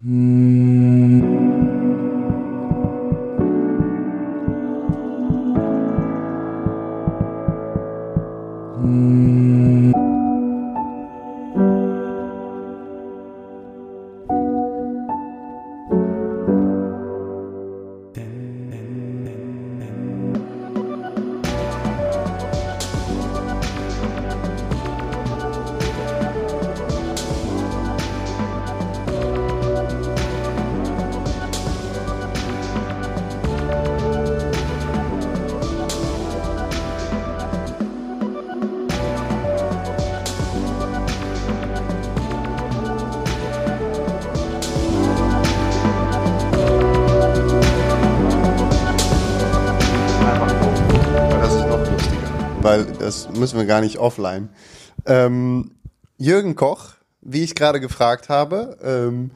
weil müssen wir gar nicht offline. Ähm, Jürgen Koch, wie ich gerade gefragt habe, ähm,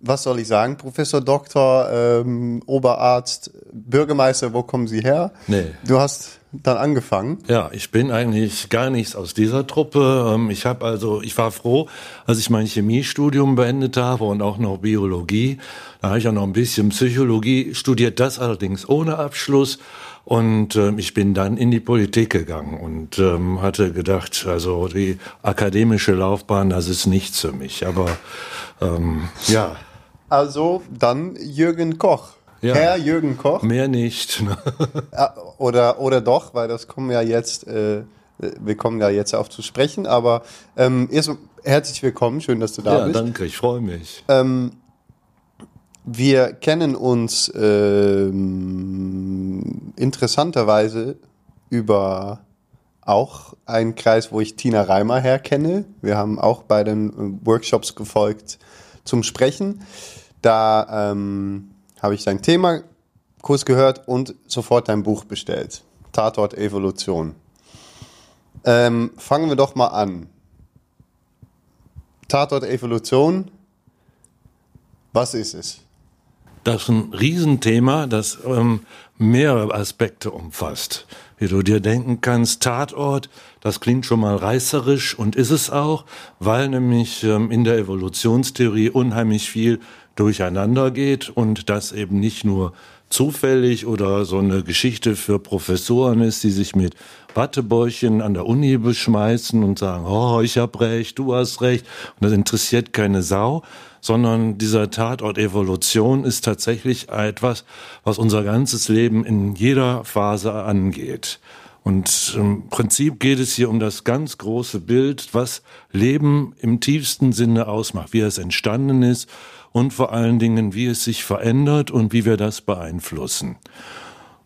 was soll ich sagen? Professor Doktor, ähm, Oberarzt, Bürgermeister, wo kommen Sie her? Nee. Du hast dann angefangen. Ja, ich bin eigentlich gar nichts aus dieser Truppe. Ähm, Ich habe also, ich war froh, als ich mein Chemiestudium beendet habe und auch noch Biologie. Da habe ich auch noch ein bisschen Psychologie studiert, das allerdings ohne Abschluss. Und ähm, ich bin dann in die Politik gegangen und ähm, hatte gedacht, also die akademische Laufbahn, das ist nichts für mich. Aber ähm, ja, Also dann Jürgen Koch. Ja. Herr Jürgen Koch. mehr nicht. Äh, Oder, oder doch, weil das kommen ja jetzt, äh, wir kommen ja jetzt auf zu sprechen, aber ähm, erst herzlich willkommen, schön, dass du da ja, bist. danke, ich freue mich. Ähm, wir kennen uns ähm, interessanterweise über auch einen Kreis, wo ich Tina Reimer herkenne. Wir haben auch bei den äh, Workshops gefolgt zum Sprechen. Da ähm, habe ich dein Thema kurz gehört und sofort dein Buch bestellt. Tatort Evolution. Ähm, fangen wir doch mal an. Tatort Evolution. Was ist es? Das ist ein Riesenthema, das ähm, mehrere Aspekte umfasst. Wie du dir denken kannst, Tatort, das klingt schon mal reißerisch und ist es auch, weil nämlich ähm, in der Evolutionstheorie unheimlich viel durcheinander geht und das eben nicht nur zufällig oder so eine Geschichte für Professoren ist, die sich mit Wattebäuchchen an der Uni beschmeißen und sagen, oh, ich hab recht, du hast recht. Und das interessiert keine Sau, sondern dieser Tatort Evolution ist tatsächlich etwas, was unser ganzes Leben in jeder Phase angeht. Und im Prinzip geht es hier um das ganz große Bild, was Leben im tiefsten Sinne ausmacht, wie es entstanden ist und vor allen Dingen, wie es sich verändert und wie wir das beeinflussen.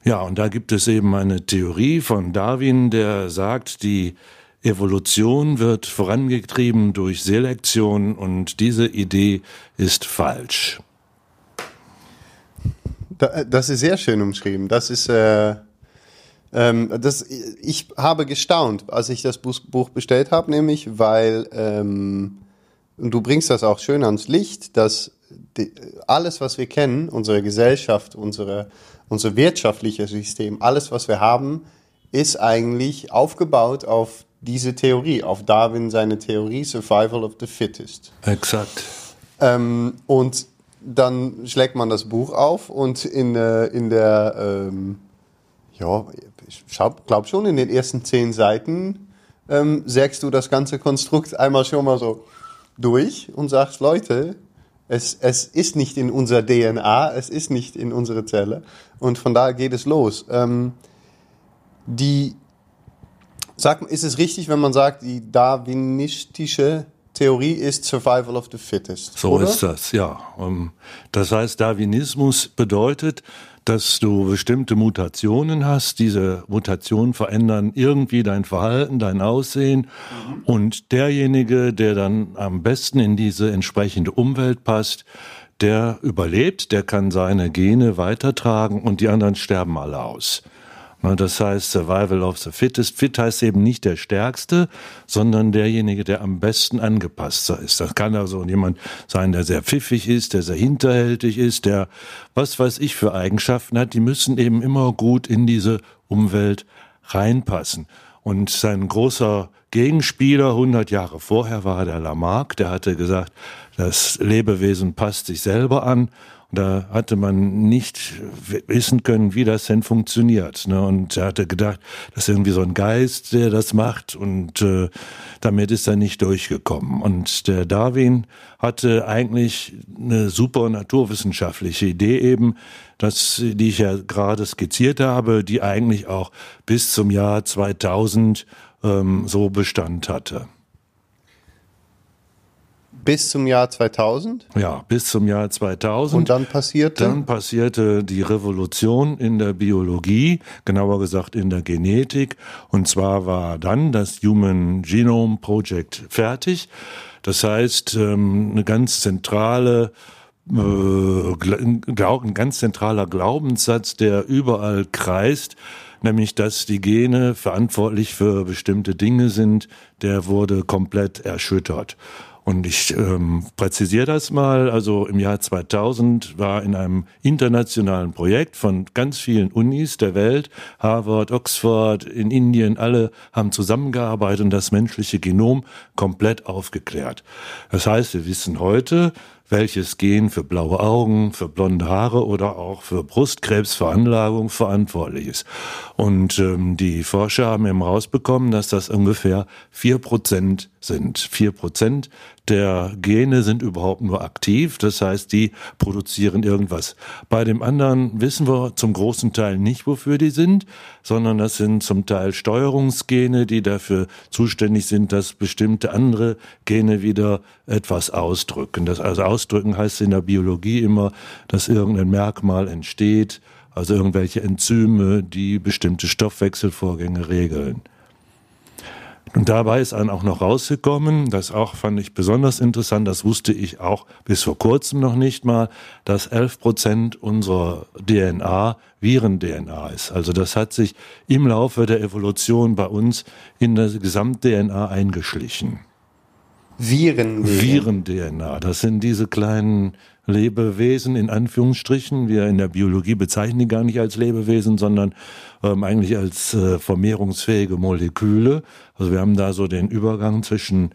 Ja, und da gibt es eben eine Theorie von Darwin, der sagt, die Evolution wird vorangetrieben durch Selektion und diese Idee ist falsch. Da- Das ist sehr schön umschrieben. Das ist, äh, ähm, das, ich habe gestaunt, als ich das Buch bestellt habe, nämlich, weil, ähm, du bringst das auch schön ans Licht, dass die, alles, was wir kennen, unsere Gesellschaft, unsere, unser wirtschaftliches System, alles, was wir haben, ist eigentlich aufgebaut auf diese Theorie, auf Darwin seine Theorie Survival of the Fittest. Exakt. Ähm, und dann schlägt man das Buch auf und in, äh, in der, ähm, ja, ich glaube schon in den ersten zehn Seiten ähm, sägst du das ganze Konstrukt einmal schon mal so durch und sagst, Leute, es, es ist nicht in unserer DNA, es ist nicht in unsere Zelle und von daher geht es los. Ähm, die, sag, ist es richtig, wenn man sagt, die darwinistische Theorie ist Survival of the Fittest? So oder? ist das, ja. Ähm, Das heißt, Darwinismus bedeutet, dass du bestimmte Mutationen hast. Diese Mutationen verändern irgendwie dein Verhalten, dein Aussehen. Und derjenige, der dann am besten in diese entsprechende Umwelt passt, der überlebt, der kann seine Gene weitertragen und die anderen sterben alle aus. Na, Das heißt, Survival of the Fittest. Fit heißt eben nicht der Stärkste, sondern derjenige, der am besten angepasster ist. Das kann also jemand sein, der sehr pfiffig ist, der sehr hinterhältig ist, der was weiß ich für Eigenschaften hat. Die müssen eben immer gut in diese Umwelt reinpassen. Und sein großer Gegenspieler 100 Jahre vorher war der Lamarck, der hatte gesagt, das Lebewesen passt sich selber an da hatte man nicht wissen können, wie das denn funktioniert. Ne? Und er hatte gedacht, das ist irgendwie so ein Geist, der das macht und äh, damit ist er nicht durchgekommen. Und der Darwin hatte eigentlich eine super naturwissenschaftliche Idee eben, das, die ich ja gerade skizziert habe, die eigentlich auch bis zum Jahr 2000 ähm, so Bestand hatte. Bis zum Jahr 2000? Ja, bis zum Jahr 2000. Und dann passierte? Dann passierte die Revolution in der Biologie, genauer gesagt in der Genetik. Und zwar war dann das Human Genome Project fertig. Das heißt, ähm, eine ganz zentrale äh, ein ganz zentraler Glaubenssatz, der überall kreist, nämlich dass die Gene verantwortlich für bestimmte Dinge sind, der wurde komplett erschüttert. Und ich ähm, präzisiere das mal. Also im Jahr 2000 war in einem internationalen Projekt von ganz vielen Unis der Welt, Harvard, Oxford, in Indien, alle haben zusammengearbeitet und das menschliche Genom komplett aufgeklärt. Das heißt, wir wissen heute, welches Gen für blaue Augen, für blonde Haare oder auch für Brustkrebsveranlagung verantwortlich ist. Und ähm, die Forscher haben eben rausbekommen, dass das ungefähr vier Prozent sind. Vier Prozent der Gene sind überhaupt nur aktiv, das heißt, die produzieren irgendwas. Bei dem anderen wissen wir zum großen Teil nicht, wofür die sind, sondern das sind zum Teil Steuerungsgene, die dafür zuständig sind, dass bestimmte andere Gene wieder etwas ausdrücken. Das also ausdrücken heißt in der Biologie immer, dass irgendein Merkmal entsteht, also irgendwelche Enzyme, die bestimmte Stoffwechselvorgänge regeln. Und dabei ist dann auch noch rausgekommen, das auch fand ich besonders interessant, das wusste ich auch bis vor kurzem noch nicht mal, dass 11 Prozent unserer DNA Viren-DNA ist. Also das hat sich im Laufe der Evolution bei uns in der Gesamt-DNA eingeschlichen. Viren. Viren-DNA. Das sind diese kleinen Lebewesen in Anführungsstrichen. Wir in der Biologie bezeichnen die gar nicht als Lebewesen, sondern ähm, eigentlich als äh, vermehrungsfähige Moleküle. Also wir haben da so den Übergang zwischen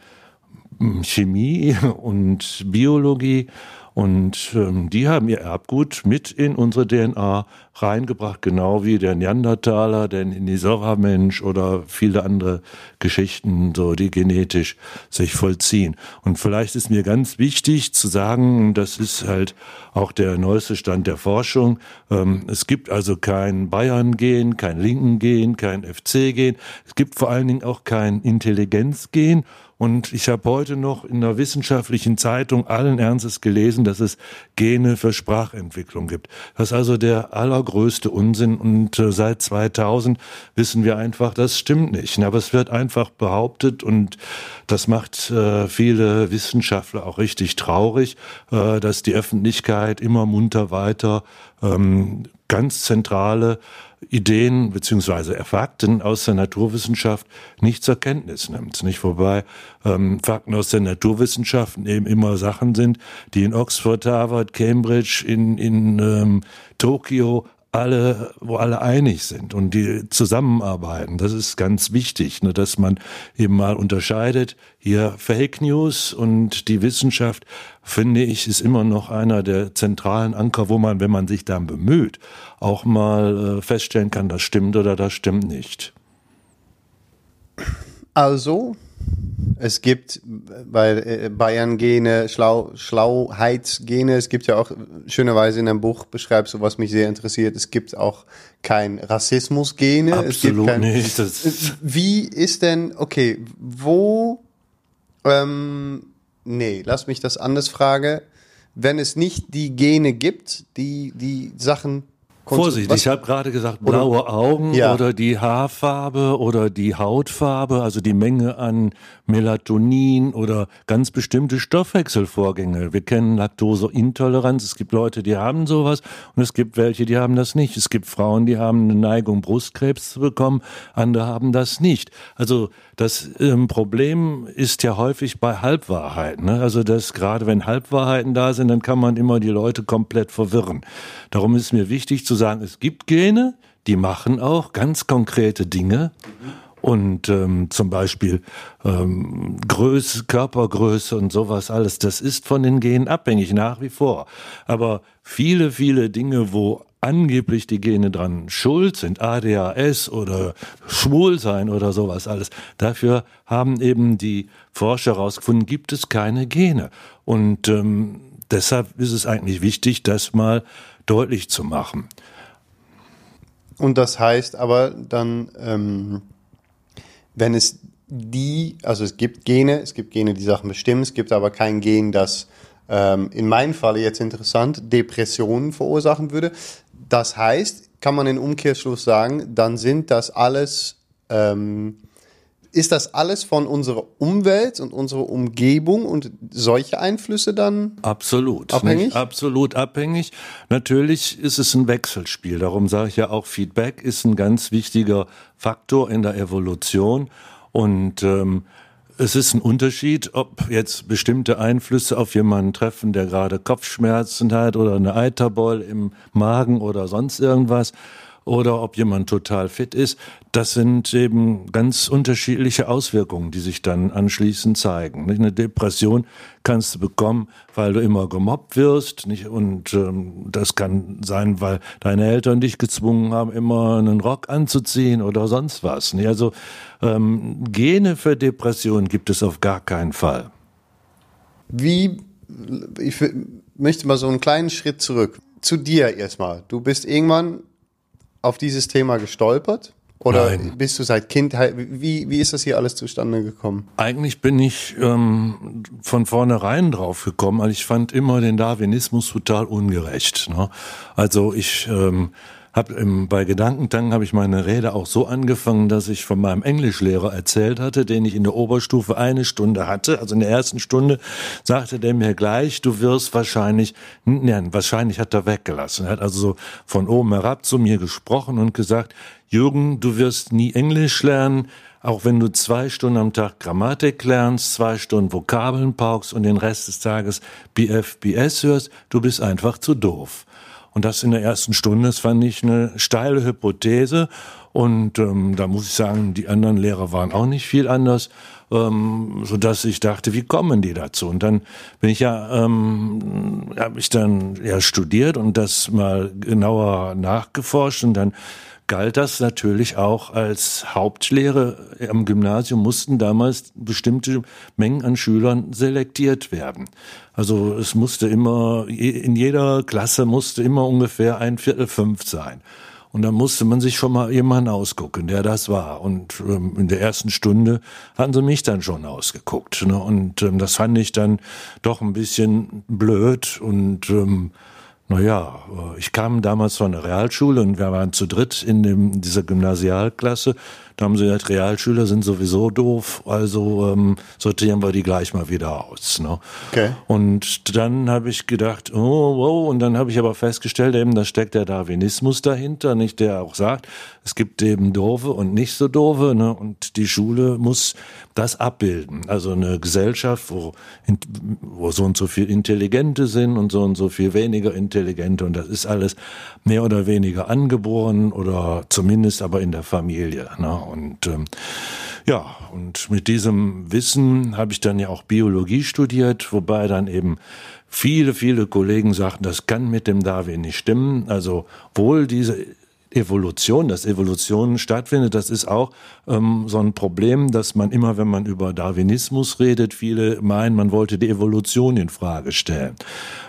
hm, Chemie und Biologie und ähm, die haben ihr Erbgut mit in unsere DNA reingebracht, genau wie der Neandertaler, der Denisora-Mensch oder viele andere Geschichten, so die genetisch sich vollziehen. Und vielleicht ist mir ganz wichtig zu sagen, das ist halt auch der neueste Stand der Forschung. Ähm, es gibt also kein Bayern-Gen, kein Linken-Gen, kein FC-Gen. Es gibt vor allen Dingen auch kein Intelligenz-Gen und ich habe heute noch in einer wissenschaftlichen Zeitung allen Ernstes gelesen, dass es Gene für Sprachentwicklung gibt. Das ist also der allergrößte Unsinn. Und äh, seit 2000 wissen wir einfach, das stimmt nicht. Aber es wird einfach behauptet und das macht äh, viele Wissenschaftler auch richtig traurig, äh, dass die Öffentlichkeit immer munter weiter ähm, ganz zentrale Ideen beziehungsweise Fakten aus der Naturwissenschaft nicht zur Kenntnis nimmt. Nicht wobei ähm, Fakten aus der Naturwissenschaft eben immer Sachen sind, die in Oxford, Harvard, Cambridge, in, in ähm, Tokio alle, wo alle einig sind und die zusammenarbeiten. Das ist ganz wichtig, ne, dass man eben mal unterscheidet. Hier Fake News und die Wissenschaft, finde ich, ist immer noch einer der zentralen Anker, wo man, wenn man sich dann bemüht, auch mal äh, feststellen kann, das stimmt oder das stimmt nicht. Also, es gibt bei äh, Bayern-Gene, Schlau, Schlauheitsgene, es gibt ja auch schönerweise in einem Buch beschreibst du, was mich sehr interessiert, es gibt auch kein Rassismus-Gene. Absolut kein, nicht. Wie ist denn, okay, wo, ähm, nee, lass mich das anders fragen. Wenn es nicht die Gene gibt, die die Sachen Vorsicht, was? ich habe gerade gesagt, blaue Augen ja. oder die Haarfarbe oder die Hautfarbe, also die Menge an Melatonin oder ganz bestimmte Stoffwechselvorgänge. Wir kennen Laktoseintoleranz. Es gibt Leute, die haben sowas und es gibt welche, die haben das nicht. Es gibt Frauen, die haben eine Neigung, Brustkrebs zu bekommen, andere haben das nicht. Also das ähm, Problem ist ja häufig bei Halbwahrheiten. Ne? Also dass gerade wenn Halbwahrheiten da sind, dann kann man immer die Leute komplett verwirren. Darum ist mir wichtig zu sagen, es gibt Gene, die machen auch ganz konkrete Dinge. und ähm, zum Beispiel ähm, Größe, Körpergröße und sowas alles, das ist von den Genen abhängig nach wie vor. Aber viele, viele Dinge, wo angeblich die Gene dran schuld sind, ADHS oder Schwulsein oder sowas alles, dafür haben eben die Forscher herausgefunden, gibt es keine Gene. Und ähm, deshalb ist es eigentlich wichtig, das mal deutlich zu machen. Und das heißt aber dann, ähm, wenn es die, also es gibt Gene, es gibt Gene, die Sachen bestimmen, es gibt aber kein Gen, das ähm, in meinem Falle jetzt interessant Depressionen verursachen würde. Das heißt, kann man in Umkehrschluss sagen, dann sind das alles, ähm, ist das alles von unserer Umwelt und unserer Umgebung und solche Einflüsse dann absolut abhängig? Nicht? Absolut abhängig. Natürlich ist es ein Wechselspiel. Darum sage ich ja auch, Feedback ist ein ganz wichtiger Faktor in der Evolution und ähm, es ist ein Unterschied, ob jetzt bestimmte Einflüsse auf jemanden treffen, der gerade Kopfschmerzen hat oder eine Eiterboll im Magen oder sonst irgendwas oder ob jemand total fit ist. Das sind eben ganz unterschiedliche Auswirkungen, die sich dann anschließend zeigen. Eine Depression kannst du bekommen, weil du immer gemobbt wirst, nicht? Und ähm, das kann sein, weil deine Eltern dich gezwungen haben, immer einen Rock anzuziehen oder sonst was. Nicht? Also ähm, Gene für Depressionen gibt es auf gar keinen Fall. Wie ich möchte mal so einen kleinen Schritt zurück. Zu dir erstmal. Du bist irgendwann auf dieses Thema gestolpert? Oder Nein. bist du seit Kindheit, wie, wie ist das hier alles zustande gekommen? Eigentlich bin ich ähm, von vornherein drauf gekommen, weil ich fand immer den Darwinismus total ungerecht. Ne? Also ich ähm, hab im, bei Gedankentanken habe ich meine Rede auch so angefangen, dass ich von meinem Englischlehrer erzählt hatte, den ich in der Oberstufe eine Stunde hatte. Also in der ersten Stunde sagte der mir gleich, du wirst wahrscheinlich, nein, wahrscheinlich hat er weggelassen. Er hat also so von oben herab zu mir gesprochen und gesagt, Jürgen, du wirst nie Englisch lernen, auch wenn du zwei Stunden am Tag Grammatik lernst, zwei Stunden Vokabeln paukst und den Rest des Tages BFBS hörst, du bist einfach zu doof. Und das in der ersten Stunde, das fand ich eine steile Hypothese. Und ähm, da muss ich sagen, die anderen Lehrer waren auch nicht viel anders, ähm, so dass ich dachte, wie kommen die dazu? Und dann bin ich ja, ähm, habe ich dann ja studiert und das mal genauer nachgeforscht und dann galt das natürlich auch als Hauptlehre. Am Gymnasium mussten damals bestimmte Mengen an Schülern selektiert werden. Also es musste immer, in jeder Klasse musste immer ungefähr ein Viertel fünf sein. Und dann musste man sich schon mal jemanden ausgucken, der das war. Und ähm, in der ersten Stunde hatten sie mich dann schon ausgeguckt. Ne? Und ähm, das fand ich dann doch ein bisschen blöd und ähm, naja, äh, ich kam damals von der Realschule und wir waren zu dritt in, dem, in dieser Gymnasialklasse. Da haben sie gesagt, Realschüler sind sowieso doof, also ähm, sortieren wir die gleich mal wieder aus. Ne? Okay. Und dann habe ich gedacht, oh, wow, und dann habe ich aber festgestellt, eben, da steckt der Darwinismus dahinter, nicht der auch sagt, es gibt eben doofe und nicht so doofe, ne? und die Schule muss das abbilden. Also eine Gesellschaft, wo, wo so und so viel Intelligente sind und so und so viel weniger Intelligente und das ist alles mehr oder weniger angeboren oder zumindest aber in der Familie. Ne? Und ähm, ja, und mit diesem Wissen habe ich dann ja auch Biologie studiert, wobei dann eben viele, viele Kollegen sagten, das kann mit dem Darwin nicht stimmen. Also wohl diese Evolution, dass Evolution stattfindet, das ist auch ähm, so ein Problem, dass man immer, wenn man über Darwinismus redet, viele meinen, man wollte die Evolution in Frage stellen.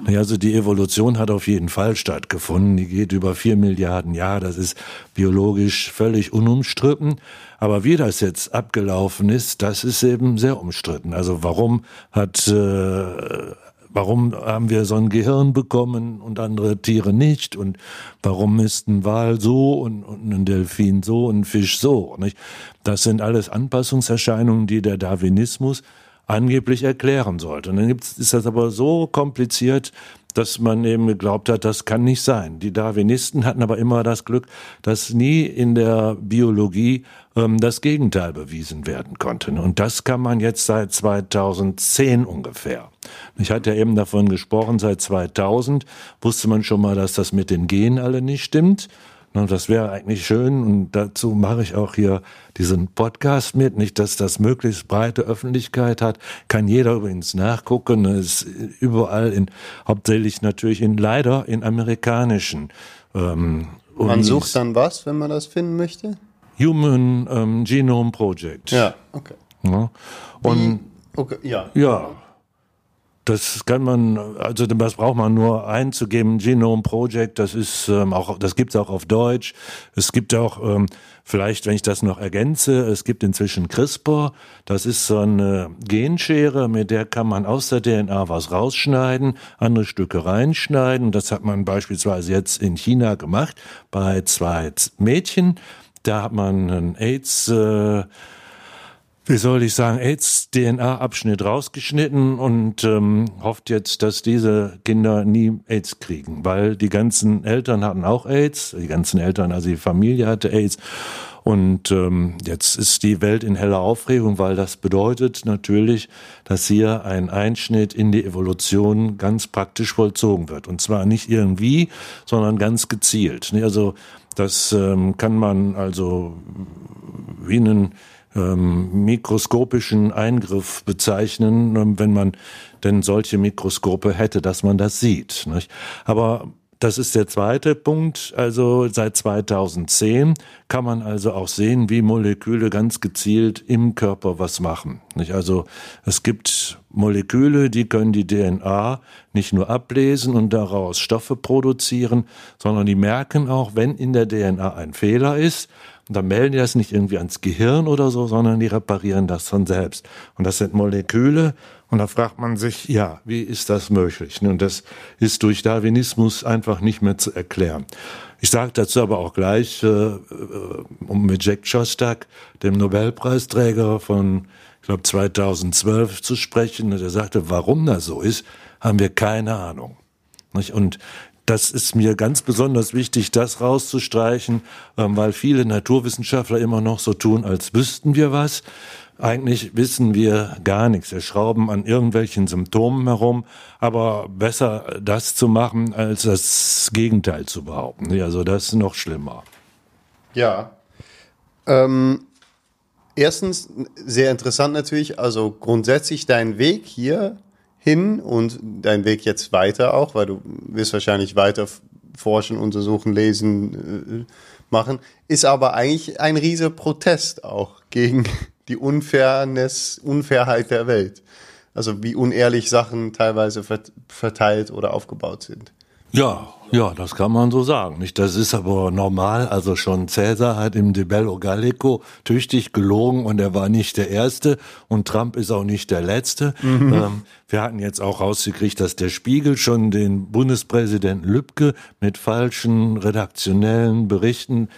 Naja, also die Evolution hat auf jeden Fall stattgefunden. Die geht über vier Milliarden Jahre. Das ist biologisch völlig unumstritten. Aber wie das jetzt abgelaufen ist, das ist eben sehr umstritten. Also warum hat äh, warum haben wir so ein Gehirn bekommen und andere Tiere nicht? Und warum ist ein Wal so und, und ein Delfin so und ein Fisch so? Nicht? Das sind alles Anpassungserscheinungen, die der Darwinismus angeblich erklären sollte. Und dann gibt's, ist das aber so kompliziert, dass man eben geglaubt hat, das kann nicht sein. Die Darwinisten hatten aber immer das Glück, dass nie in der Biologie ähm, das Gegenteil bewiesen werden konnte. Und das kann man jetzt seit 2010 ungefähr. Ich hatte ja eben davon gesprochen, seit 2000 wusste man schon mal, dass das mit den Genen alle nicht stimmt. Und das wäre eigentlich schön und dazu mache ich auch hier diesen Podcast mit. Nicht, dass das möglichst breite Öffentlichkeit hat, kann jeder übrigens nachgucken. Es ist überall in, hauptsächlich natürlich in leider in amerikanischen. Ähm, man sucht dann was, wenn man das finden möchte? Human ähm, Genome Project. Ja, okay. Ja. Und Wie? okay, ja. Ja. Das kann man, also das braucht man nur einzugeben. Genome Project, das ist ähm, auch, das gibt's auch auf Deutsch. Es gibt auch, ähm, vielleicht, wenn ich das noch ergänze, es gibt inzwischen CRISPR. Das ist so eine Genschere, mit der kann man aus der DNA was rausschneiden, andere Stücke reinschneiden. Das hat man beispielsweise jetzt in China gemacht bei zwei Mädchen. Da hat man einen AIDS äh, wie soll ich sagen, AIDS-DNA-Abschnitt rausgeschnitten und ähm, hofft jetzt, dass diese Kinder nie AIDS kriegen, weil die ganzen Eltern hatten auch AIDS, die ganzen Eltern, also die Familie hatte AIDS. Und ähm, jetzt ist die Welt in heller Aufregung, weil das bedeutet natürlich, dass hier ein Einschnitt in die Evolution ganz praktisch vollzogen wird. Und zwar nicht irgendwie, sondern ganz gezielt. Also das ähm, kann man also wie einen ähm, mikroskopischen Eingriff bezeichnen, ähm, wenn man denn solche Mikroskope hätte, dass man das sieht. Nicht? Aber das ist der zweite Punkt. Also seit 2010 kann man also auch sehen, wie Moleküle ganz gezielt im Körper was machen. Nicht? Also es gibt Moleküle, die können die DNA nicht nur ablesen und daraus Stoffe produzieren, sondern die merken auch, wenn in der DNA ein Fehler ist, und dann melden die das nicht irgendwie ans Gehirn oder so, sondern die reparieren das von selbst. Und das sind Moleküle. Und da fragt man sich, ja, wie ist das möglich? Und das ist durch Darwinismus einfach nicht mehr zu erklären. Ich sage dazu aber auch gleich, äh, äh, um mit Jack Shostak, dem Nobelpreisträger von, ich glaube, 2012 zu sprechen. Der sagte, warum das so ist, haben wir keine Ahnung. Und das ist mir ganz besonders wichtig, das rauszustreichen, ähm, weil viele Naturwissenschaftler immer noch so tun, als wüssten wir was. Eigentlich wissen wir gar nichts. Wir schrauben an irgendwelchen Symptomen herum, aber besser das zu machen, als das Gegenteil zu behaupten. Also das ist noch schlimmer. Ja. Ähm, erstens, sehr interessant natürlich, also grundsätzlich dein Weg hier hin und dein Weg jetzt weiter auch, weil du wirst wahrscheinlich weiter forschen, untersuchen, lesen, äh, machen, ist aber eigentlich ein riesiger Protest auch gegen die Unfairness, Unfairheit der Welt. Also wie unehrlich Sachen teilweise verteilt oder aufgebaut sind. Ja, ja, das kann man so sagen. Nicht, das ist aber normal. Also schon Cäsar hat im De Bello Gallico tüchtig gelogen und er war nicht der Erste und Trump ist auch nicht der Letzte. Mhm. Ähm, wir hatten jetzt auch rausgekriegt, dass der Spiegel schon den Bundespräsidenten Lübcke mit falschen redaktionellen Berichten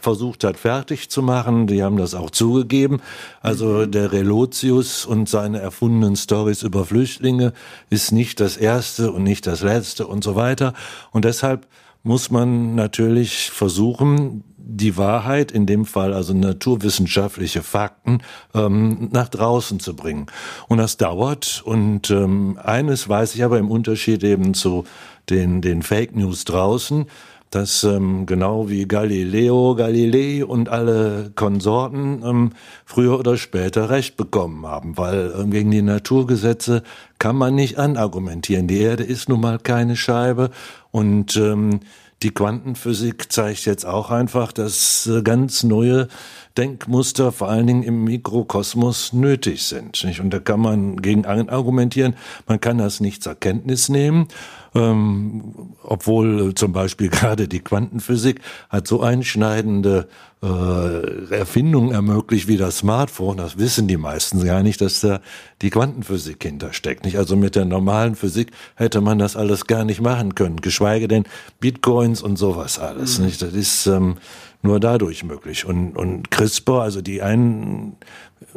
versucht hat fertig zu machen. Die haben das auch zugegeben. Also mhm. der Relotius und seine erfundenen Stories über Flüchtlinge ist nicht das Erste und nicht das Letzte und so weiter. Und das deshalb muss man natürlich versuchen, die Wahrheit, in dem Fall also naturwissenschaftliche Fakten, ähm, nach draußen zu bringen. Und das dauert. Und ähm, eines weiß ich aber im Unterschied eben zu den, den Fake News draußen, dass ähm, genau wie Galileo, Galilei und alle Konsorten ähm, früher oder später Recht bekommen haben, weil ähm, gegen die Naturgesetze kann man nicht anargumentieren. Die Erde ist nun mal keine Scheibe und ähm, die Quantenphysik zeigt jetzt auch einfach, dass äh, ganz neue Denkmuster vor allen Dingen im Mikrokosmos nötig sind. Und da kann man gegen argumentieren, man kann das nicht zur Kenntnis nehmen ähm, obwohl zum Beispiel gerade die Quantenphysik hat so einschneidende äh, Erfindungen ermöglicht wie das Smartphone. Das wissen die meisten gar nicht, dass da die Quantenphysik hintersteckt. Nicht? Also mit der normalen Physik hätte man das alles gar nicht machen können, geschweige denn Bitcoins und sowas alles. Mhm. Nicht? Das ist ähm, nur dadurch möglich. Und, und CRISPR, also die einen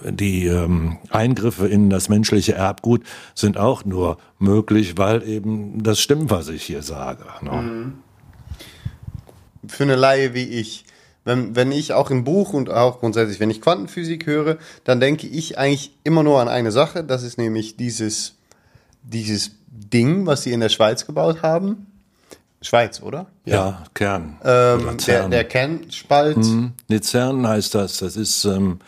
die ähm, Eingriffe in das menschliche Erbgut sind auch nur möglich, weil eben das stimmt, was ich hier sage. Ne? Mhm. Für eine Laie wie ich, wenn, wenn ich auch im Buch und auch grundsätzlich, wenn ich Quantenphysik höre, dann denke ich eigentlich immer nur an eine Sache, das ist nämlich dieses, dieses Ding, was sie in der Schweiz gebaut haben, Schweiz, oder? Ja, ja Kern. Ähm, der, der Kernspalt. Mhm. Luzern heißt das. Das ist ähm,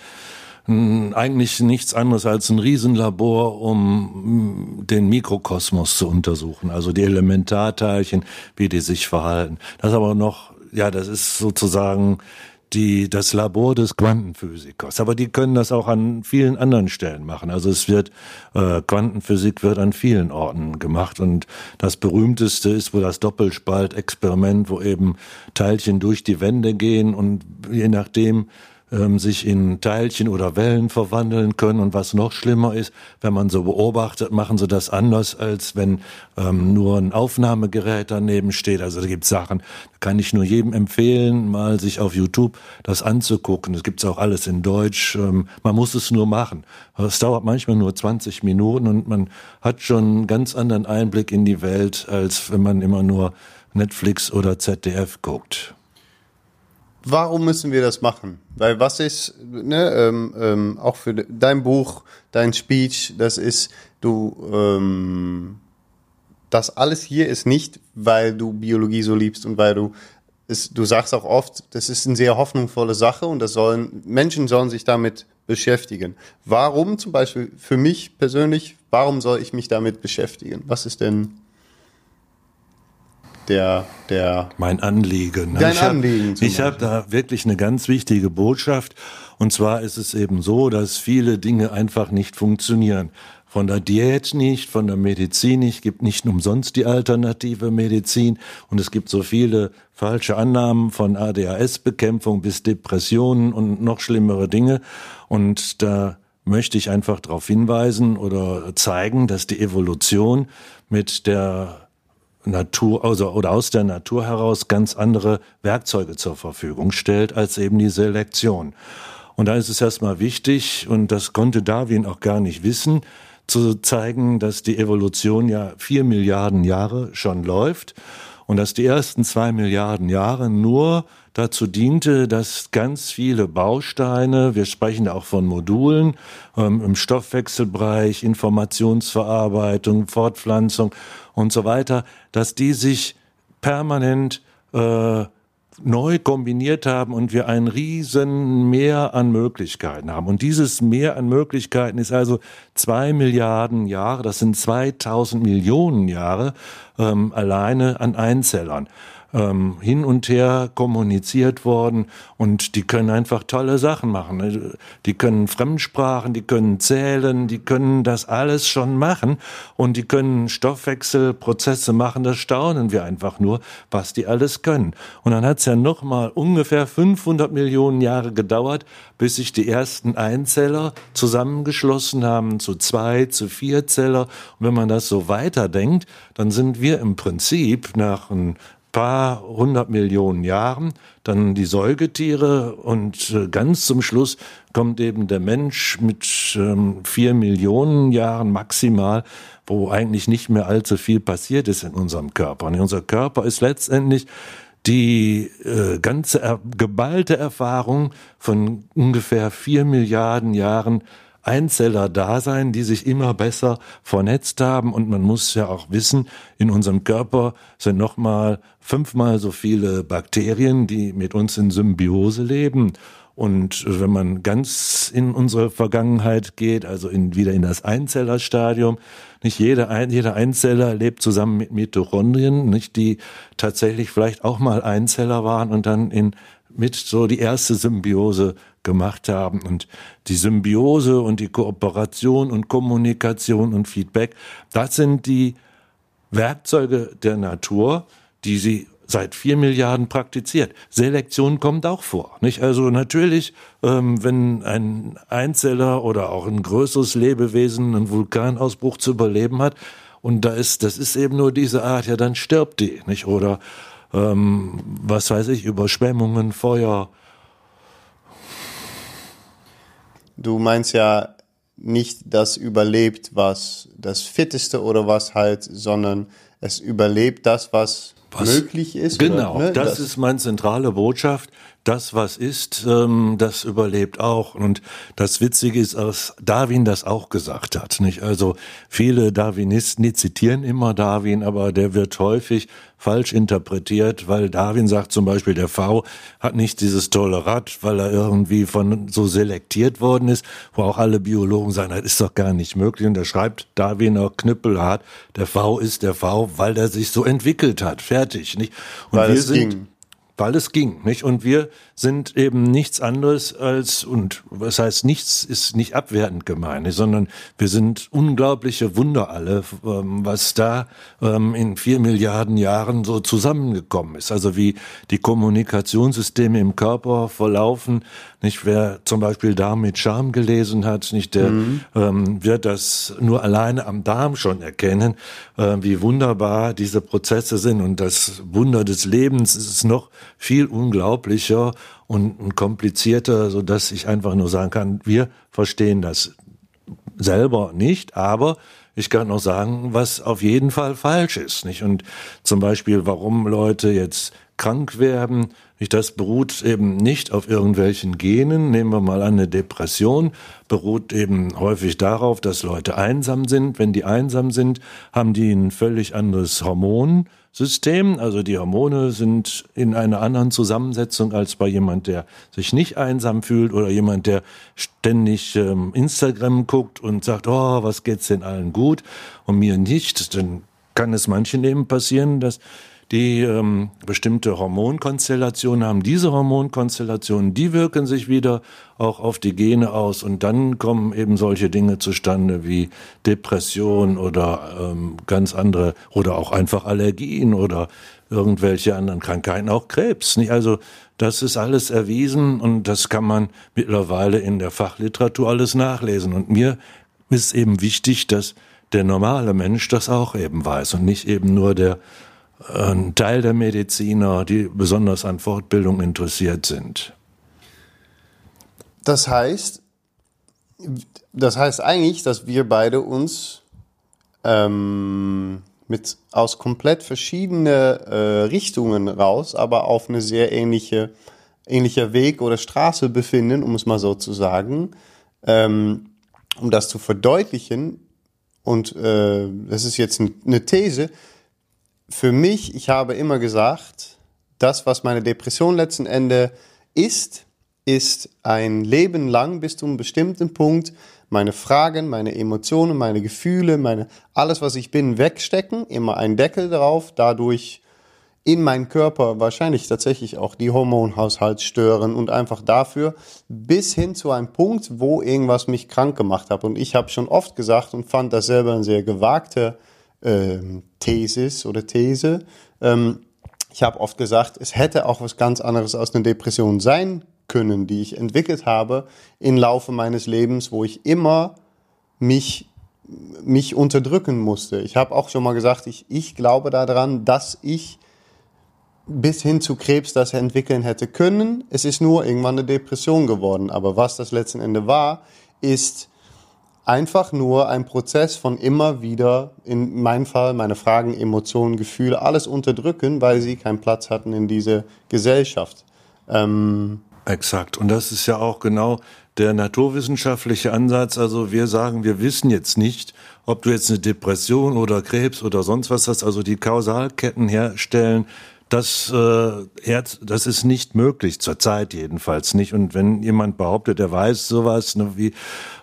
eigentlich nichts anderes als ein Riesenlabor, um den Mikrokosmos zu untersuchen, also die Elementarteilchen, wie die sich verhalten. Das aber noch, ja, das ist sozusagen die, das Labor des Quantenphysikers. Aber die können das auch an vielen anderen Stellen machen. Also es wird, äh, Quantenphysik wird an vielen Orten gemacht. Und das berühmteste ist wohl das Doppelspaltexperiment, wo eben Teilchen durch die Wände gehen und je nachdem, ähm, sich in Teilchen oder Wellen verwandeln können. Und was noch schlimmer ist, wenn man so beobachtet, machen sie das anders, als wenn ähm, nur ein Aufnahmegerät daneben steht. Also da gibt Sachen, da kann ich nur jedem empfehlen, mal sich auf YouTube das anzugucken. Das gibt's auch alles in Deutsch. Ähm, man muss es nur machen. Es dauert manchmal nur 20 Minuten und man hat schon einen ganz anderen Einblick in die Welt, als wenn man immer nur Netflix oder ZDF guckt warum müssen wir das machen? Weil was ist, ne, ähm, ähm, auch für dein Buch, dein Speech, das ist, du, ähm, das alles hier ist nicht, weil du Biologie so liebst und weil du, ist, du sagst auch oft, das ist eine sehr hoffnungsvolle Sache und das sollen, Menschen sollen sich damit beschäftigen. Warum zum Beispiel für mich persönlich, warum soll ich mich damit beschäftigen? Was ist denn der, der. Mein Anliegen. Dein ich Anliegen. Hab, ich habe da wirklich eine ganz wichtige Botschaft. Und zwar ist es eben so, dass viele Dinge einfach nicht funktionieren. Von der Diät nicht, von der Medizin nicht, gibt nicht umsonst die alternative Medizin. Und es gibt so viele falsche Annahmen von ADHS-Bekämpfung bis Depressionen und noch schlimmere Dinge. Und da möchte ich einfach darauf hinweisen oder zeigen, dass die Evolution mit der Natur also, oder aus der Natur heraus ganz andere Werkzeuge zur Verfügung stellt als eben die Selektion. Und da ist es erstmal wichtig, und das konnte Darwin auch gar nicht wissen, zu zeigen, dass die Evolution ja vier Milliarden Jahre schon läuft und dass die ersten zwei Milliarden Jahre nur dazu diente, dass ganz viele Bausteine, wir sprechen auch von Modulen ähm, im Stoffwechselbereich, Informationsverarbeitung, Fortpflanzung und so weiter, dass die sich permanent äh, neu kombiniert haben und wir ein riesen Mehr an Möglichkeiten haben. Und dieses Mehr an Möglichkeiten ist also zwei Milliarden Jahre, das sind 2000 Millionen Jahre ähm, alleine an Einzellern ähm, hin und her kommuniziert worden und die können einfach tolle Sachen machen. Ne? Die können Fremdsprachen, die können zählen, die können das alles schon machen und die können Stoffwechselprozesse machen. Das staunen wir einfach nur, was die alles können. Und dann hat es ja noch mal ungefähr 500 Millionen Jahre gedauert, bis sich die ersten Einzeller zusammengeschlossen haben zu zwei, zu vier Zeller. Und wenn man das so weiterdenkt, dann sind wir im Prinzip nach ein paar hundert Millionen Jahren, dann die Säugetiere und äh, ganz zum Schluss kommt eben der Mensch mit ähm, vier Millionen Jahren maximal, wo eigentlich nicht mehr allzu viel passiert ist in unserem Körper. Und unser Körper ist letztendlich die äh, ganze er geballte Erfahrung von ungefähr vier Milliarden Jahren Einzeller da sein, die sich immer besser vernetzt haben. Und man muss ja auch wissen, in unserem Körper sind nochmal fünfmal so viele Bakterien, die mit uns in Symbiose leben. Und wenn man ganz in unsere Vergangenheit geht, also in, wieder in das Einzellerstadium, nicht jeder, jeder Einzeller lebt zusammen mit Mitochondrien, nicht die tatsächlich vielleicht auch mal Einzeller waren und dann in mit so die erste Symbiose gemacht haben. Und die Symbiose und die Kooperation und Kommunikation und Feedback, das sind die Werkzeuge der Natur, die sie seit vier Milliarden praktiziert. Selektion kommt auch vor. Nicht? Also natürlich, ähm, wenn ein Einzeller oder auch ein größeres Lebewesen einen Vulkanausbruch zu überleben hat, und da ist, das ist eben nur diese Art, ja, dann stirbt die, nicht? Oder ähm, was weiß ich, Überschwemmungen, Feuer. Du meinst ja nicht das überlebt, was das Fitteste oder was halt, sondern es überlebt das, was, was möglich ist. Genau, oder, ne? das, das ist meine zentrale Botschaft. Das, was ist, ähm, das überlebt auch. Und das Witzige ist, dass Darwin das auch gesagt hat. Nicht? Also viele Darwinisten, die zitieren immer Darwin, aber der wird häufig falsch interpretiert, weil Darwin sagt zum Beispiel, der V hat nicht dieses tolle Rad, weil er irgendwie von so selektiert worden ist, wo auch alle Biologen sagen, das ist doch gar nicht möglich. Und er schreibt Darwin auch knüppelhart, der V ist der V, weil er sich so entwickelt hat. Fertig. Nicht? Und weil wir sind, ging weil es ging, nicht? Und wir sind eben nichts anderes als, und was heißt nichts ist nicht abwertend gemeint, sondern wir sind unglaubliche Wunder alle, ähm, was da ähm, in vier Milliarden Jahren so zusammengekommen ist. Also wie die Kommunikationssysteme im Körper verlaufen, nicht? Wer zum Beispiel Darm mit Charme gelesen hat, nicht? Der mhm. ähm, wird das nur alleine am Darm schon erkennen, äh, wie wunderbar diese Prozesse sind und das Wunder des Lebens ist noch viel unglaublicher und komplizierter, so dass ich einfach nur sagen kann, wir verstehen das selber nicht, aber ich kann auch sagen, was auf jeden Fall falsch ist, nicht? Und zum Beispiel, warum Leute jetzt krank werden? Das beruht eben nicht auf irgendwelchen Genen. Nehmen wir mal an, eine Depression beruht eben häufig darauf, dass Leute einsam sind. Wenn die einsam sind, haben die ein völlig anderes Hormon System. Also die Hormone sind in einer anderen Zusammensetzung als bei jemand, der sich nicht einsam fühlt oder jemand, der ständig ähm, Instagram guckt und sagt, oh, was geht's denn allen gut und mir nicht. Dann kann es manchen eben passieren, dass die ähm, bestimmte Hormonkonstellationen haben. Diese Hormonkonstellationen, die wirken sich wieder auch auf die Gene aus und dann kommen eben solche Dinge zustande wie Depression oder ähm, ganz andere oder auch einfach Allergien oder irgendwelche anderen Krankheiten, auch Krebs. Nicht? Also das ist alles erwiesen und das kann man mittlerweile in der Fachliteratur alles nachlesen. Und mir ist eben wichtig, dass der normale Mensch das auch eben weiß und nicht eben nur der ein Teil der Mediziner, die besonders an Fortbildung interessiert sind. Das heißt, das heißt eigentlich, dass wir beide uns ähm, mit aus komplett verschiedenen äh, Richtungen raus, aber auf eine sehr ähnliche ähnlicher Weg oder Straße befinden, um es mal so zu sagen, ähm, um das zu verdeutlichen. Und äh, das ist jetzt eine These für mich, ich habe immer gesagt, das, was meine Depression letzten Ende ist, ist ein Leben lang bis zu einem bestimmten Punkt meine Fragen, meine Emotionen, meine Gefühle, meine alles, was ich bin, wegstecken, immer ein Deckel drauf, dadurch in meinen Körper wahrscheinlich tatsächlich auch die Hormonhaushalt stören und einfach dafür bis hin zu einem Punkt, wo irgendwas mich krank gemacht hat. Und ich habe schon oft gesagt und fand das selber ein sehr gewagte ähm, Thesis oder These. Ähm, ich habe oft gesagt, es hätte auch was ganz anderes aus einer Depression sein können, die ich entwickelt habe im Laufe meines Lebens, wo ich immer mich mich unterdrücken musste. Ich habe auch schon mal gesagt, ich, ich glaube daran, dass ich bis hin zu Krebs das entwickeln hätte können. Es ist nur irgendwann eine Depression geworden. Aber was das letzten Ende war, ist einfach nur ein Prozess von immer wieder, in meinem Fall, meine Fragen, Emotionen, Gefühle, alles unterdrücken, weil sie keinen Platz hatten in diese Gesellschaft. Ähm Exakt. Und das ist ja auch genau der naturwissenschaftliche Ansatz. Also wir sagen, wir wissen jetzt nicht, ob du jetzt eine Depression oder Krebs oder sonst was hast, also die Kausalketten herstellen, das, äh, das ist nicht möglich, zurzeit jedenfalls nicht. Und wenn jemand behauptet, er weiß sowas, ne, wie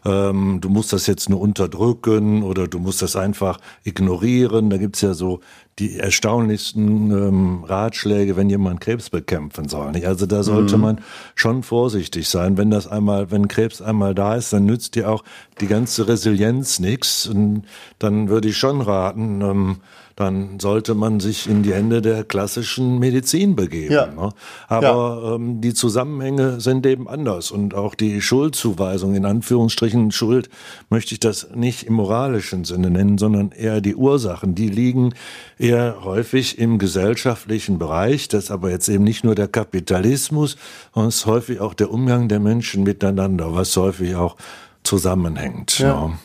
ähm, du musst das jetzt nur unterdrücken oder du musst das einfach ignorieren, da gibt's ja so die erstaunlichsten ähm, Ratschläge, wenn jemand Krebs bekämpfen soll. Nicht? Also da sollte mhm. man schon vorsichtig sein. Wenn das einmal, wenn Krebs einmal da ist, dann nützt dir auch die ganze Resilienz nichts. Und dann würde ich schon raten, ähm, dann sollte man sich in die Hände der klassischen Medizin begeben. Ja. Ne? Aber ja. ähm, die Zusammenhänge sind eben anders und auch die Schuldzuweisung, in Anführungsstrichen Schuld, möchte ich das nicht im moralischen Sinne nennen, sondern eher die Ursachen. Die liegen eher häufig im gesellschaftlichen Bereich. Das ist aber jetzt eben nicht nur der Kapitalismus, sondern es ist häufig auch der Umgang der Menschen miteinander, was häufig auch zusammenhängt. Ja. ja.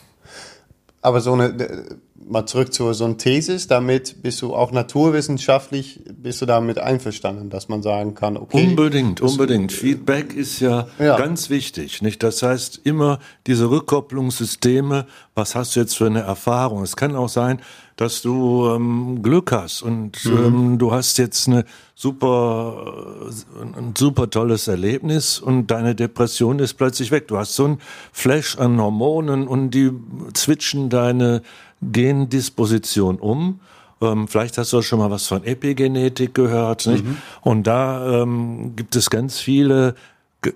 Aber so eine mal zurück zu so einer Thesis, damit bist du auch naturwissenschaftlich, bist du damit einverstanden, dass man sagen kann, okay. Unbedingt, unbedingt. Feedback ist ja, ja, ganz wichtig, nicht? Das heißt, immer diese Rückkopplungssysteme, was hast du jetzt für eine Erfahrung? Es kann auch sein, dass du ähm, Glück hast und mhm. ähm, du hast jetzt eine super, äh, ein super tolles Erlebnis und deine Depression ist plötzlich weg. Du hast so ein Flash an Hormonen und die switchen deine Gendisposition um. Ähm, vielleicht hast du auch schon mal was von Epigenetik gehört. Nicht? Mhm. Und da ähm, gibt es ganz viele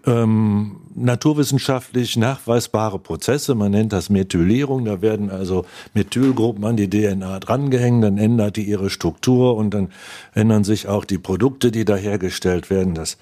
ähm, naturwissenschaftlich nachweisbare Prozesse. Man nennt das Methylierung. Da werden also Methylgruppen an die DNA drangehängt, dann ändert die ihre Struktur und dann ändern sich auch die Produkte, die da hergestellt werden. Das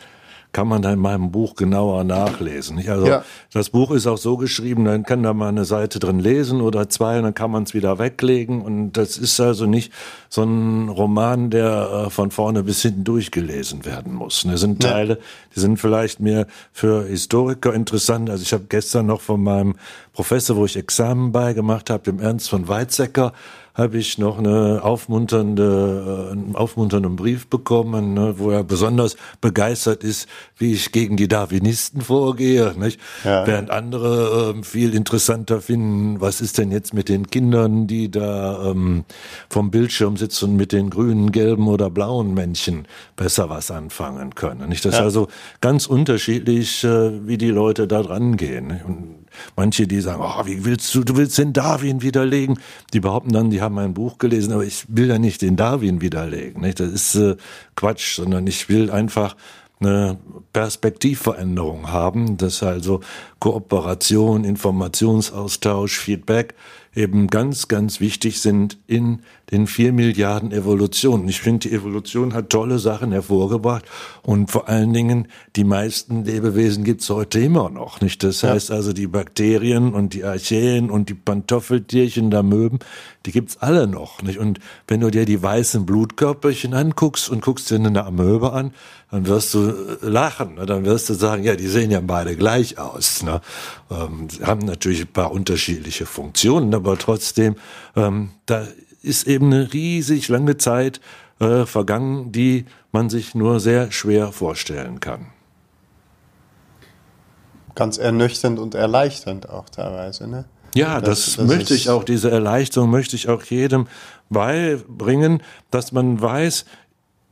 kann man da in meinem Buch genauer nachlesen. Also ja. das Buch ist auch so geschrieben, dann kann da mal eine Seite drin lesen oder zwei, und dann kann man es wieder weglegen. Und das ist also nicht so ein Roman, der äh, von vorne bis hinten durchgelesen werden muss. Das sind Teile, die sind vielleicht mehr für Historiker interessant. Also ich habe gestern noch von meinem Professor, wo ich Examen beigemacht habe, dem Ernst von Weizsäcker, habe ich noch eine aufmunternde, äh, einen aufmunternden Brief bekommen, ne, wo er besonders begeistert ist, wie ich gegen die Darwinisten vorgehe, nicht? Ja. während andere äh, viel interessanter finden, was ist denn jetzt mit den Kindern, die da ähm, vom Bildschirm sitzen und mit den grünen, gelben oder blauen Männchen besser was anfangen können. Nicht? Das ja. ist also ganz unterschiedlich, äh, wie die Leute da dran gehen. Und manche, die sagen, oh, wie willst du, du willst den Darwin widerlegen? Die behaupten dann, die haben mein Buch gelesen, aber ich will ja nicht den Darwin widerlegen. Nicht? Das ist äh, Quatsch, sondern ich will einfach eine Perspektivveränderung haben, dass also Kooperation, Informationsaustausch, Feedback eben ganz, ganz wichtig sind in den vier Milliarden Evolutionen. Ich finde, die Evolution hat tolle Sachen hervorgebracht und vor allen Dingen die meisten Lebewesen gibt's heute immer noch. Nicht? Das ja. heißt also, die Bakterien und die Archäen und die Pantoffeltierchen der Möben, die gibt's alle noch. Nicht? Und wenn du dir die weißen Blutkörperchen anguckst und guckst dir eine Amöbe an, dann wirst du lachen. Ne? Dann wirst du sagen, ja, die sehen ja beide gleich aus. Ne? Ähm, haben natürlich ein paar unterschiedliche Funktionen, aber trotzdem, ähm, da ist eben eine riesig lange Zeit äh, vergangen, die man sich nur sehr schwer vorstellen kann. Ganz ernüchternd und erleichternd auch teilweise, ne? Ja, das, das, das möchte ich auch, diese Erleichterung möchte ich auch jedem beibringen, dass man weiß,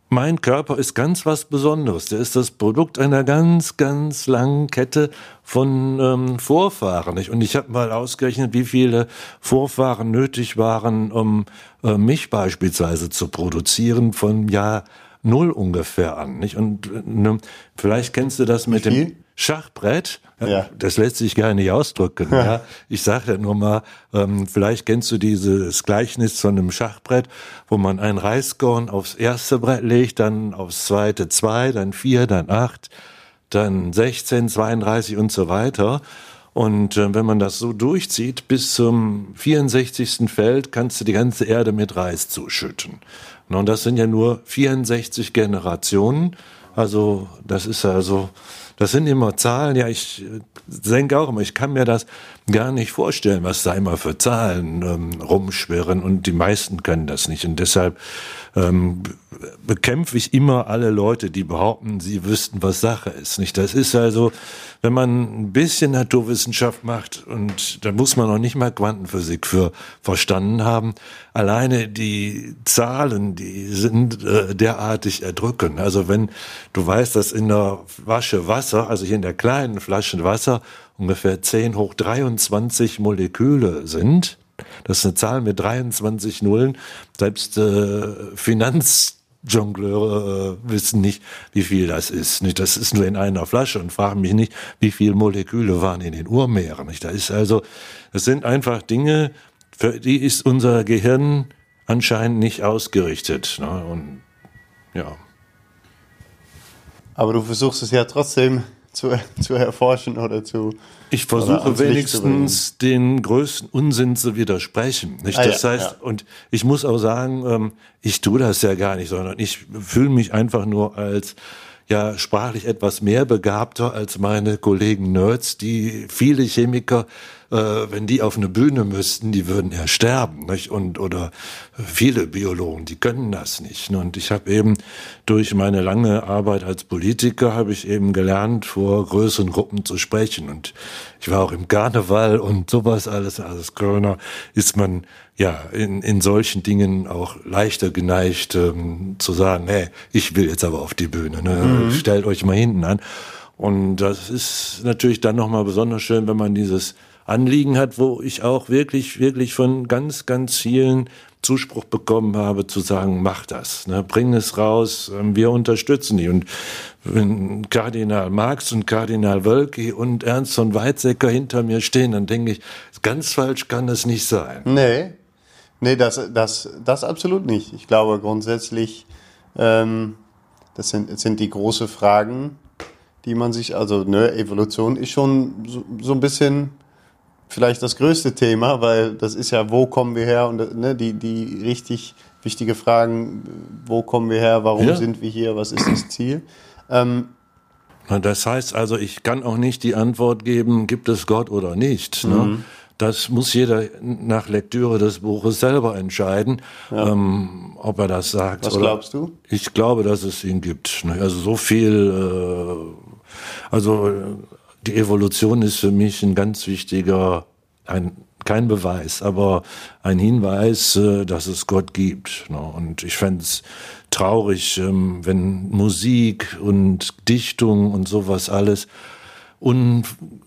mein Körper ist ganz was Besonderes. Der ist das Produkt einer ganz, ganz langen Kette von ähm, Vorfahren. Und ich habe mal ausgerechnet, wie viele Vorfahren nötig waren, um äh, mich beispielsweise zu produzieren von Jahr Null ungefähr an. Nicht? Und äh, ne, vielleicht kennst du das mit dem Schachbrett, ja. das lässt sich gar nicht ausdrücken. Ja. ja. Ich sage ja nur mal, ähm, vielleicht kennst du dieses Gleichnis von einem Schachbrett, wo man ein Reiskorn aufs erste Brett legt, dann aufs zweite zwei, dann vier, dann acht, dann 16, 32 und so weiter. Und äh, wenn man das so durchzieht, bis zum 64. Feld kannst du die ganze Erde mit Reis zuschütten. Und das sind ja nur 64 Generationen. Also das ist also das sind immer Zahlen, ja, ich äh, denke auch immer, ich kann mir das gar nicht vorstellen, was da immer für Zahlen ähm, rumschwirren und die meisten können das nicht. Und deshalb ähm, bekämpfe ich immer alle Leute, die behaupten, sie wüssten, was Sache ist. Nicht? Das ist also, wenn man ein bisschen Naturwissenschaft macht und da muss man noch nicht mal Quantenphysik für verstanden haben, alleine die Zahlen, die sind äh, derartig erdrückend. Also wenn du weißt, dass in der Flasche Wasser, also hier in der kleinen Flasche Wasser, ungefähr 10 hoch 23 Moleküle sind, das ist eine Zahl mit 23 Nullen. Selbst äh, Finanzjongleure äh, wissen nicht, wie viel das ist. Nicht? Das ist nur in einer Flasche und fragen mich nicht, wie viele Moleküle waren in den Urmeeren. Nicht? Da ist also, das sind einfach Dinge, für die ist unser Gehirn anscheinend nicht ausgerichtet. Ne? Und ja. Aber du versuchst es ja trotzdem zu, zu erforschen oder zu. Ich versuche wenigstens den größten Unsinn zu widersprechen. Nicht? Ah, das ja, heißt, ja. und ich muss auch sagen, ähm, ich tue das ja gar nicht, sondern ich fühle mich einfach nur als ja sprachlich etwas mehr begabter als meine Kollegen Nerds, die viele Chemiker äh, wenn die auf eine Bühne müssten, die würden ja sterben. Nicht? Und oder viele Biologen, die können das nicht. Und ich habe eben durch meine lange Arbeit als Politiker habe ich eben gelernt, vor größeren Gruppen zu sprechen. Und ich war auch im Karneval und sowas alles. Als Kölner ist man ja in, in solchen Dingen auch leichter geneigt ähm, zu sagen, hey, ich will jetzt aber auf die Bühne. Ne? Mhm. Stellt euch mal hinten an. Und das ist natürlich dann nochmal besonders schön, wenn man dieses Anliegen hat, wo ich auch wirklich, wirklich von ganz, ganz vielen Zuspruch bekommen habe, zu sagen, mach das, ne, bring es raus, ähm, wir unterstützen die. Und wenn Kardinal Marx und Kardinal Wölki und Ernst von Weizsäcker hinter mir stehen, dann denke ich, ganz falsch kann es nicht sein. Nee, nee, das, das, das absolut nicht. Ich glaube grundsätzlich, ähm, das sind, sind die große Fragen, die man sich, also ne, Evolution ist schon so, so ein bisschen vielleicht das größte Thema, weil das ist ja, wo kommen wir her und ne, die, die richtig wichtige Fragen, wo kommen wir her, warum ja. sind wir hier, was ist das Ziel. Ähm, das heißt also, ich kann auch nicht die Antwort geben, gibt es Gott oder nicht. Ne? Mhm. Das muss jeder nach Lektüre des Buches selber entscheiden, ja. ähm, ob er das sagt. Was glaubst du? Ich glaube, dass es ihn gibt. Ne? Also so viel, äh, also die Evolution ist für mich ein ganz wichtiger, ein, kein Beweis, aber ein Hinweis, äh, dass es Gott gibt. Ne? Und ich fände es traurig, ähm, wenn Musik und Dichtung und sowas alles und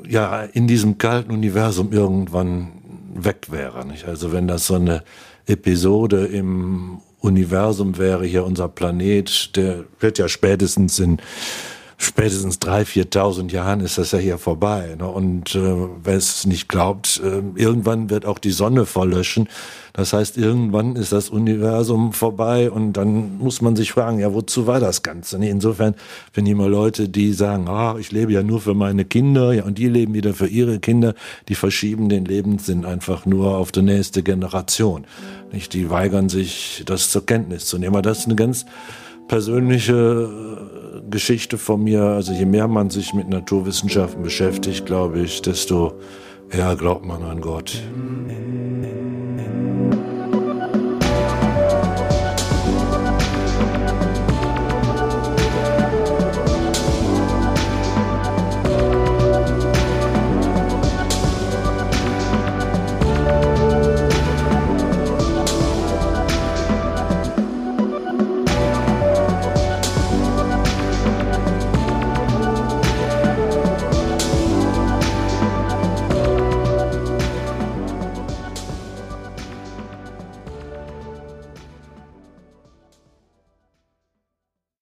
ja in diesem kalten Universum irgendwann weg wäre. Nicht? Also wenn das so eine Episode im Universum wäre, hier unser Planet, der wird ja spätestens in spätestens drei, viertausend Jahren ist das ja hier vorbei. Ne? Und äh, wer es nicht glaubt, äh, irgendwann wird auch die Sonne verlöschen. Das heißt, irgendwann ist das Universum vorbei und dann muss man sich fragen, ja, wozu war das Ganze? Nee, insofern, wenn immer Leute, die sagen, ah, ich lebe ja nur für meine Kinder, ja, und die leben wieder für ihre Kinder, die verschieben den Lebenssinn einfach nur auf die nächste Generation. Nicht? Die weigern sich, das zur Kenntnis zu nehmen. Aber das ist eine ganz persönliche äh, Geschichte von mir. Also je mehr man sich mit Naturwissenschaften beschäftigt, glaube ich, desto eher glaubt man an Gott.